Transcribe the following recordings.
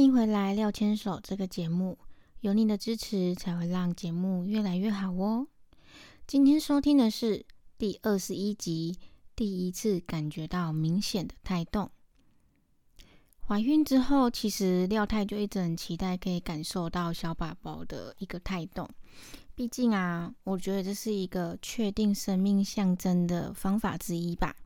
欢迎回来《廖牵手》这个节目，有你的支持才会让节目越来越好哦。今天收听的是第二十一集，第一次感觉到明显的胎动。怀孕之后，其实廖太就一直很期待可以感受到小宝宝的一个胎动。毕竟啊，我觉得这是一个确定生命象征的方法之一吧。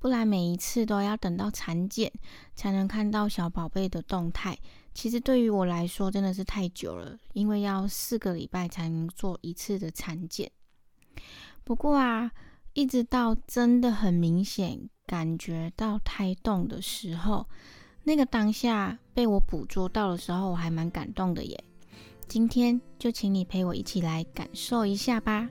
不然每一次都要等到产检才能看到小宝贝的动态，其实对于我来说真的是太久了，因为要四个礼拜才能做一次的产检。不过啊，一直到真的很明显感觉到胎动的时候，那个当下被我捕捉到的时候，我还蛮感动的耶。今天就请你陪我一起来感受一下吧。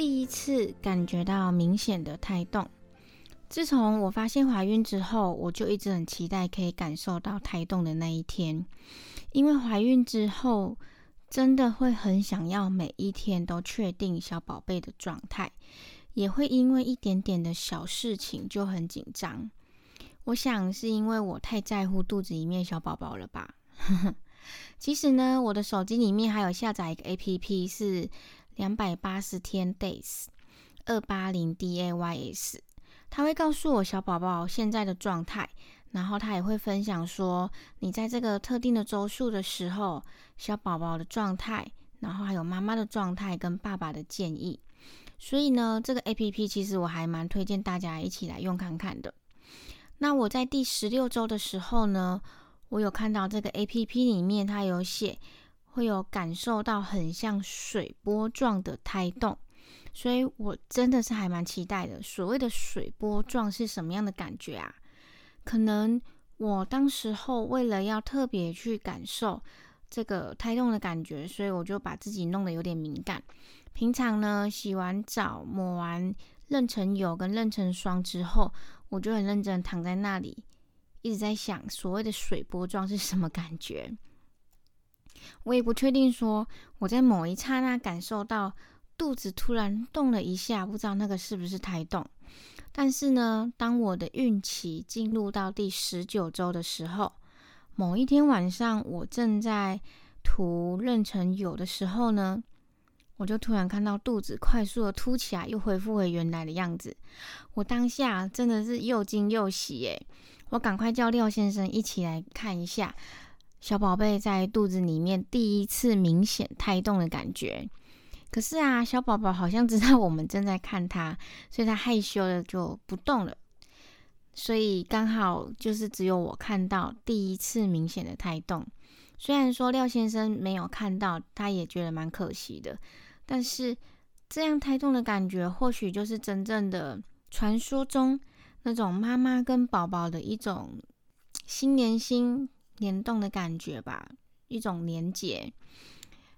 第一次感觉到明显的胎动。自从我发现怀孕之后，我就一直很期待可以感受到胎动的那一天。因为怀孕之后，真的会很想要每一天都确定小宝贝的状态，也会因为一点点的小事情就很紧张。我想是因为我太在乎肚子里面小宝宝了吧。其实呢，我的手机里面还有下载一个 APP 是。两百八十天 days 二八零 days，他会告诉我小宝宝现在的状态，然后他也会分享说你在这个特定的周数的时候，小宝宝的状态，然后还有妈妈的状态跟爸爸的建议。所以呢，这个 A P P 其实我还蛮推荐大家一起来用看看的。那我在第十六周的时候呢，我有看到这个 A P P 里面它有写。会有感受到很像水波状的胎动，所以我真的是还蛮期待的。所谓的水波状是什么样的感觉啊？可能我当时候为了要特别去感受这个胎动的感觉，所以我就把自己弄得有点敏感。平常呢，洗完澡抹完妊娠油跟妊娠霜之后，我就很认真躺在那里，一直在想所谓的水波状是什么感觉。我也不确定，说我在某一刹那感受到肚子突然动了一下，不知道那个是不是胎动。但是呢，当我的孕期进入到第十九周的时候，某一天晚上，我正在涂妊娠油的时候呢，我就突然看到肚子快速的凸起来，又恢复回原来的样子。我当下真的是又惊又喜耶！我赶快叫廖先生一起来看一下。小宝贝在肚子里面第一次明显胎动的感觉，可是啊，小宝宝好像知道我们正在看他，所以他害羞的就不动了。所以刚好就是只有我看到第一次明显的胎动。虽然说廖先生没有看到，他也觉得蛮可惜的。但是这样胎动的感觉，或许就是真正的传说中那种妈妈跟宝宝的一种心连心。联动的感觉吧，一种连结。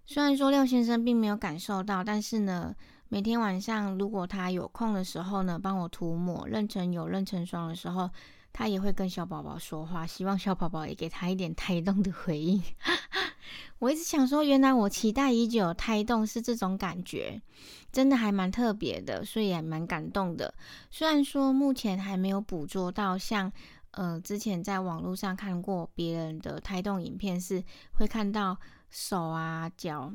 虽然说廖先生并没有感受到，但是呢，每天晚上如果他有空的时候呢，帮我涂抹妊娠油、妊娠霜的时候，他也会跟小宝宝说话，希望小宝宝也给他一点胎动的回应。我一直想说，原来我期待已久胎动是这种感觉，真的还蛮特别的，所以也蛮感动的。虽然说目前还没有捕捉到像。呃，之前在网络上看过别人的胎动影片，是会看到手啊、脚，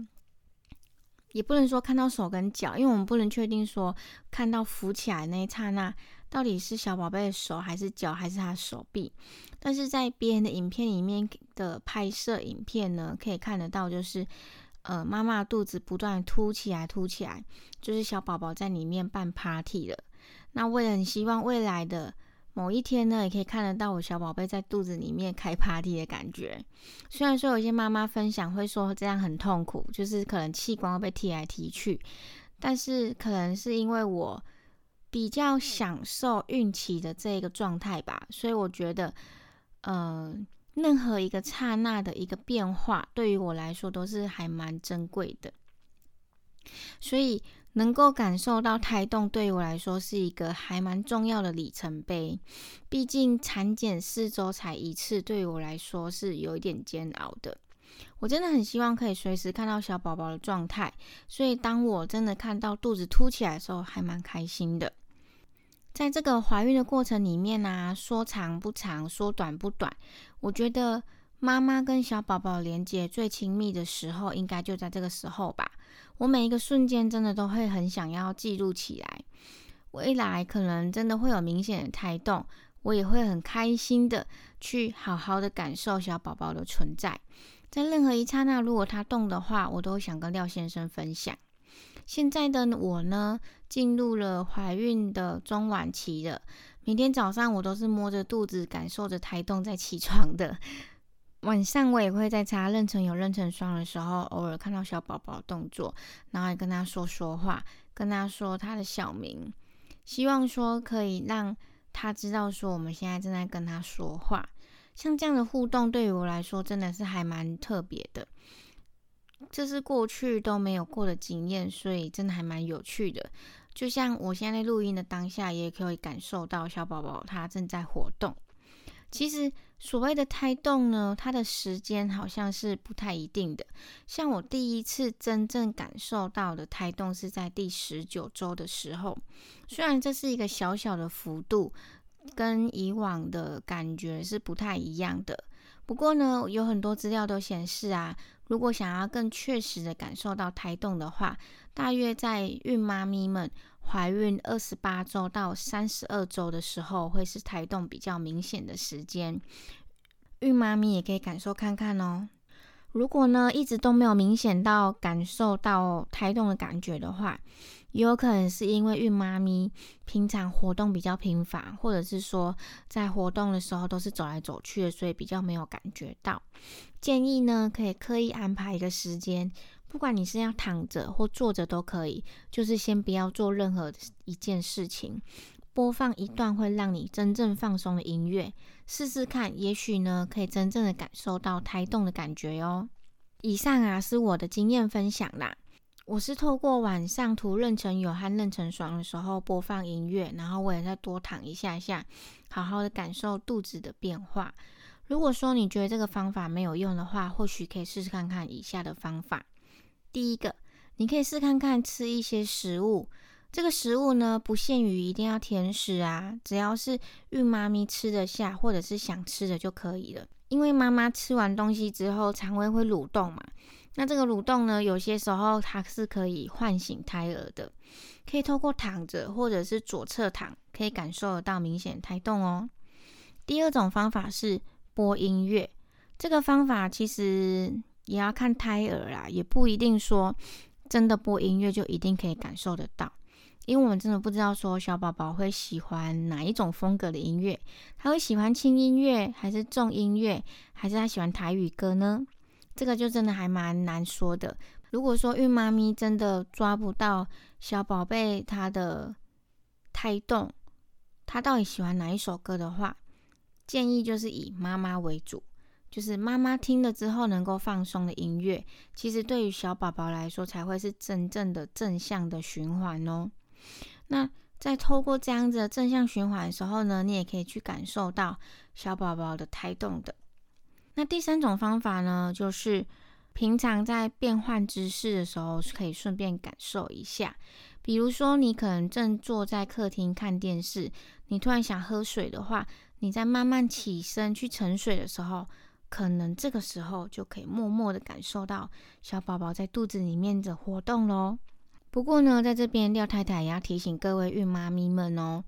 也不能说看到手跟脚，因为我们不能确定说看到浮起来那一刹那到底是小宝贝的手还是脚还是他手臂。但是在别人的影片里面的拍摄影片呢，可以看得到，就是呃妈妈肚子不断凸起来、凸起来，就是小宝宝在里面办 party 了。那为了很希望未来的。某一天呢，也可以看得到我小宝贝在肚子里面开 party 的感觉。虽然说有些妈妈分享会说这样很痛苦，就是可能器官会被踢来踢去，但是可能是因为我比较享受孕期的这个状态吧，所以我觉得，嗯。任何一个刹那的一个变化，对于我来说都是还蛮珍贵的。所以能够感受到胎动，对于我来说是一个还蛮重要的里程碑。毕竟产检四周才一次，对于我来说是有一点煎熬的。我真的很希望可以随时看到小宝宝的状态，所以当我真的看到肚子凸起来的时候，还蛮开心的。在这个怀孕的过程里面呢，说长不长，说短不短，我觉得妈妈跟小宝宝连接最亲密的时候，应该就在这个时候吧。我每一个瞬间真的都会很想要记录起来，未来可能真的会有明显的胎动，我也会很开心的去好好的感受小宝宝的存在。在任何一刹那，如果他动的话，我都想跟廖先生分享。现在的我呢，进入了怀孕的中晚期了。每天早上我都是摸着肚子，感受着胎动在起床的。晚上我也会在擦妊娠油、妊娠霜的时候，偶尔看到小宝宝动作，然后也跟他说说话，跟他说他的小名，希望说可以让他知道说我们现在正在跟他说话。像这样的互动，对于我来说真的是还蛮特别的。这是过去都没有过的经验，所以真的还蛮有趣的。就像我现在录音的当下，也可以感受到小宝宝他正在活动。其实所谓的胎动呢，它的时间好像是不太一定的。像我第一次真正感受到的胎动是在第十九周的时候，虽然这是一个小小的幅度，跟以往的感觉是不太一样的。不过呢，有很多资料都显示啊。如果想要更确实的感受到胎动的话，大约在孕妈咪们怀孕二十八周到三十二周的时候，会是胎动比较明显的时间。孕妈咪也可以感受看看哦。如果呢一直都没有明显到感受到胎动的感觉的话，也有可能是因为孕妈咪平常活动比较频繁，或者是说在活动的时候都是走来走去的，所以比较没有感觉到。建议呢可以刻意安排一个时间，不管你是要躺着或坐着都可以，就是先不要做任何一件事情，播放一段会让你真正放松的音乐，试试看，也许呢可以真正的感受到胎动的感觉哟。以上啊是我的经验分享啦。我是透过晚上涂妊娠油和妊娠霜的时候播放音乐，然后我也再多躺一下下，好好的感受肚子的变化。如果说你觉得这个方法没有用的话，或许可以试试看看以下的方法。第一个，你可以试看看吃一些食物，这个食物呢不限于一定要甜食啊，只要是孕妈咪吃得下或者是想吃的就可以了。因为妈妈吃完东西之后，肠胃会蠕动嘛。那这个蠕动呢，有些时候它是可以唤醒胎儿的，可以透过躺着或者是左侧躺，可以感受得到明显胎动哦。第二种方法是播音乐，这个方法其实也要看胎儿啦，也不一定说真的播音乐就一定可以感受得到，因为我们真的不知道说小宝宝会喜欢哪一种风格的音乐，他会喜欢轻音乐还是重音乐，还是他喜欢台语歌呢？这个就真的还蛮难说的。如果说孕妈咪真的抓不到小宝贝他的胎动，他到底喜欢哪一首歌的话，建议就是以妈妈为主，就是妈妈听了之后能够放松的音乐，其实对于小宝宝来说才会是真正的正向的循环哦。那在透过这样子的正向循环的时候呢，你也可以去感受到小宝宝的胎动的。那第三种方法呢，就是平常在变换姿势的时候，可以顺便感受一下。比如说，你可能正坐在客厅看电视，你突然想喝水的话，你在慢慢起身去盛水的时候，可能这个时候就可以默默的感受到小宝宝在肚子里面的活动喽。不过呢，在这边廖太太也要提醒各位孕妈咪们哦，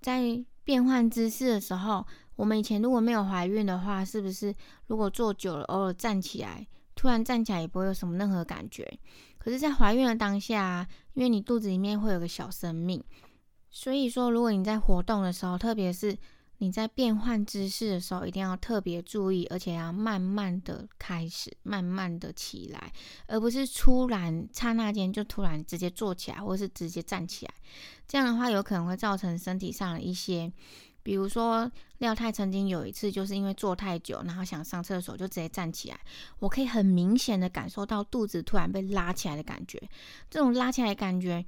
在变换姿势的时候。我们以前如果没有怀孕的话，是不是如果坐久了，偶尔站起来，突然站起来也不会有什么任何感觉？可是，在怀孕的当下，因为你肚子里面会有个小生命，所以说，如果你在活动的时候，特别是你在变换姿势的时候，一定要特别注意，而且要慢慢的开始，慢慢的起来，而不是突然刹那间就突然直接坐起来，或是直接站起来。这样的话，有可能会造成身体上的一些，比如说廖太曾经有一次就是因为坐太久，然后想上厕所就直接站起来，我可以很明显的感受到肚子突然被拉起来的感觉，这种拉起来的感觉。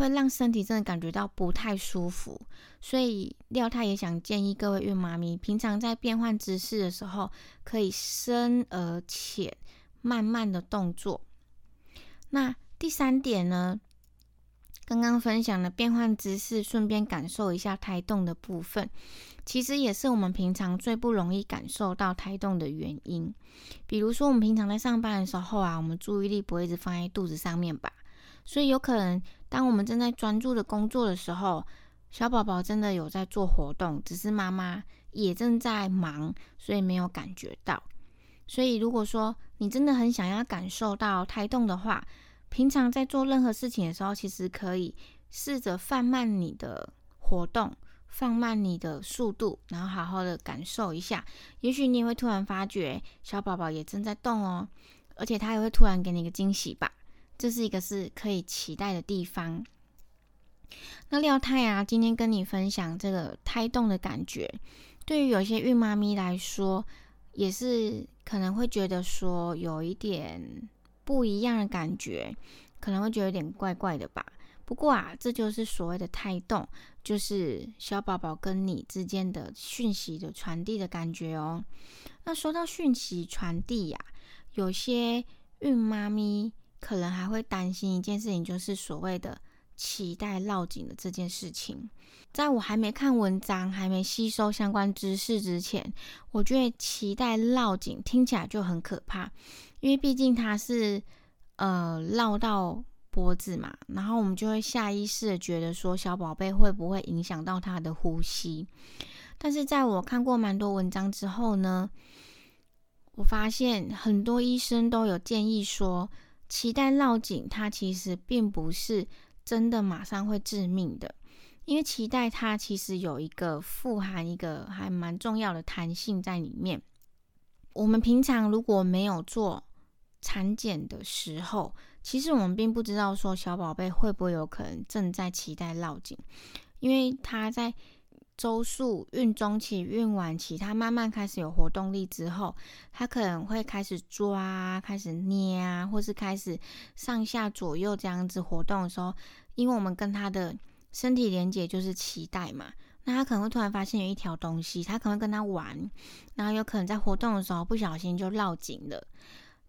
会让身体真的感觉到不太舒服，所以廖太也想建议各位孕妈咪，平常在变换姿势的时候，可以深而浅、慢慢的动作。那第三点呢，刚刚分享的变换姿势，顺便感受一下胎动的部分，其实也是我们平常最不容易感受到胎动的原因。比如说，我们平常在上班的时候啊，我们注意力不会一直放在肚子上面吧？所以有可能，当我们正在专注的工作的时候，小宝宝真的有在做活动，只是妈妈也正在忙，所以没有感觉到。所以如果说你真的很想要感受到胎动的话，平常在做任何事情的时候，其实可以试着放慢你的活动，放慢你的速度，然后好好的感受一下。也许你也会突然发觉小宝宝也正在动哦，而且他也会突然给你一个惊喜吧。这是一个是可以期待的地方。那廖太啊，今天跟你分享这个胎动的感觉，对于有些孕妈咪来说，也是可能会觉得说有一点不一样的感觉，可能会觉得有点怪怪的吧。不过啊，这就是所谓的胎动，就是小宝宝跟你之间的讯息的传递的感觉哦。那说到讯息传递呀，有些孕妈咪。可能还会担心一件事情，就是所谓的脐带绕颈的这件事情。在我还没看文章、还没吸收相关知识之前，我觉得脐带绕颈听起来就很可怕，因为毕竟它是呃绕到脖子嘛，然后我们就会下意识的觉得说小宝贝会不会影响到他的呼吸。但是在我看过蛮多文章之后呢，我发现很多医生都有建议说。脐带绕颈，它其实并不是真的马上会致命的，因为脐带它其实有一个富含一个还蛮重要的弹性在里面。我们平常如果没有做产检的时候，其实我们并不知道说小宝贝会不会有可能正在脐带绕颈，因为他在。周数、孕中期、孕晚期，它慢慢开始有活动力之后，它可能会开始抓、开始捏啊，或是开始上下左右这样子活动的时候，因为我们跟它的身体连接就是脐带嘛，那它可能会突然发现有一条东西，它可能跟它玩，然后有可能在活动的时候不小心就绕紧了，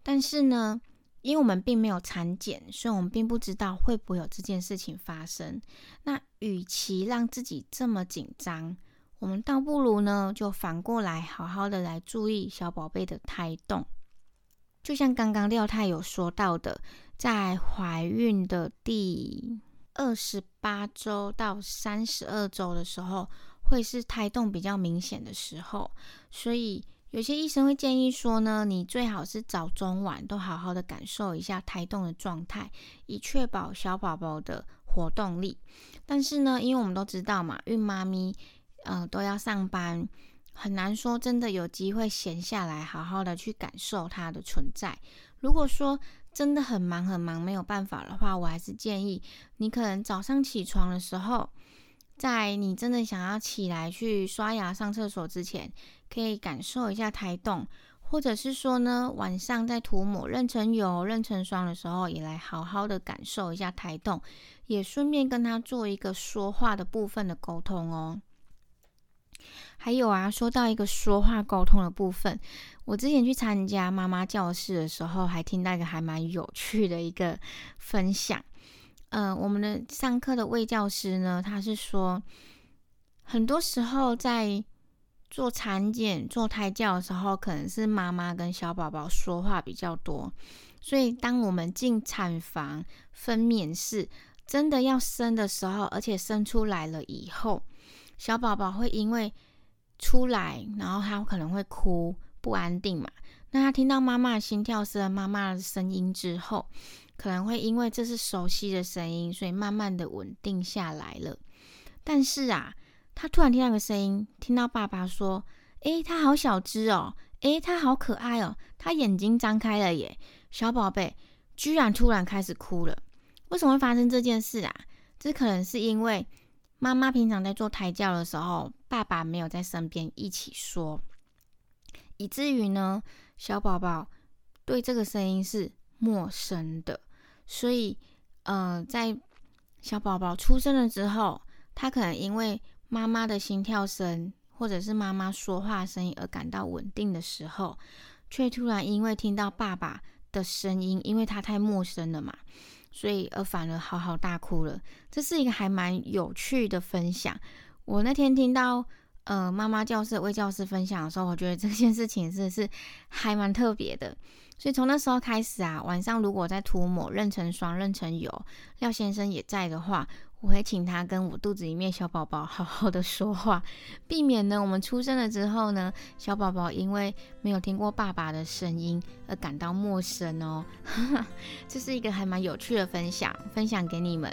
但是呢。因为我们并没有产检，所以我们并不知道会不会有这件事情发生。那与其让自己这么紧张，我们倒不如呢，就反过来好好的来注意小宝贝的胎动。就像刚刚廖太有说到的，在怀孕的第二十八周到三十二周的时候，会是胎动比较明显的时候，所以。有些医生会建议说呢，你最好是早中晚都好好的感受一下胎动的状态，以确保小宝宝的活动力。但是呢，因为我们都知道嘛，孕妈咪嗯都要上班，很难说真的有机会闲下来好好的去感受它的存在。如果说真的很忙很忙没有办法的话，我还是建议你可能早上起床的时候。在你真的想要起来去刷牙、上厕所之前，可以感受一下胎动，或者是说呢，晚上在涂抹妊娠油、妊娠霜的时候，也来好好的感受一下胎动，也顺便跟他做一个说话的部分的沟通哦。还有啊，说到一个说话沟通的部分，我之前去参加妈妈教室的时候，还听到一个还蛮有趣的一个分享。嗯，我们的上课的魏教师呢，他是说，很多时候在做产检、做胎教的时候，可能是妈妈跟小宝宝说话比较多，所以当我们进产房分娩室，真的要生的时候，而且生出来了以后，小宝宝会因为出来，然后他可能会哭不安定嘛，那他听到妈妈的心跳声、妈妈的声音之后。可能会因为这是熟悉的声音，所以慢慢的稳定下来了。但是啊，他突然听到个声音，听到爸爸说：“诶，他好小只哦，诶，他好可爱哦，他眼睛张开了耶。”小宝贝居然突然开始哭了。为什么会发生这件事啊？这可能是因为妈妈平常在做胎教的时候，爸爸没有在身边一起说，以至于呢，小宝宝对这个声音是陌生的。所以，呃，在小宝宝出生了之后，他可能因为妈妈的心跳声，或者是妈妈说话声音而感到稳定的时候，却突然因为听到爸爸的声音，因为他太陌生了嘛，所以而反而嚎嚎大哭了。这是一个还蛮有趣的分享。我那天听到呃妈妈教室为教师分享的时候，我觉得这件事情是是还蛮特别的。所以从那时候开始啊，晚上如果在涂抹妊娠霜、妊娠油，廖先生也在的话，我会请他跟我肚子里面小宝宝好好的说话，避免呢我们出生了之后呢，小宝宝因为没有听过爸爸的声音而感到陌生哦。这是一个还蛮有趣的分享，分享给你们。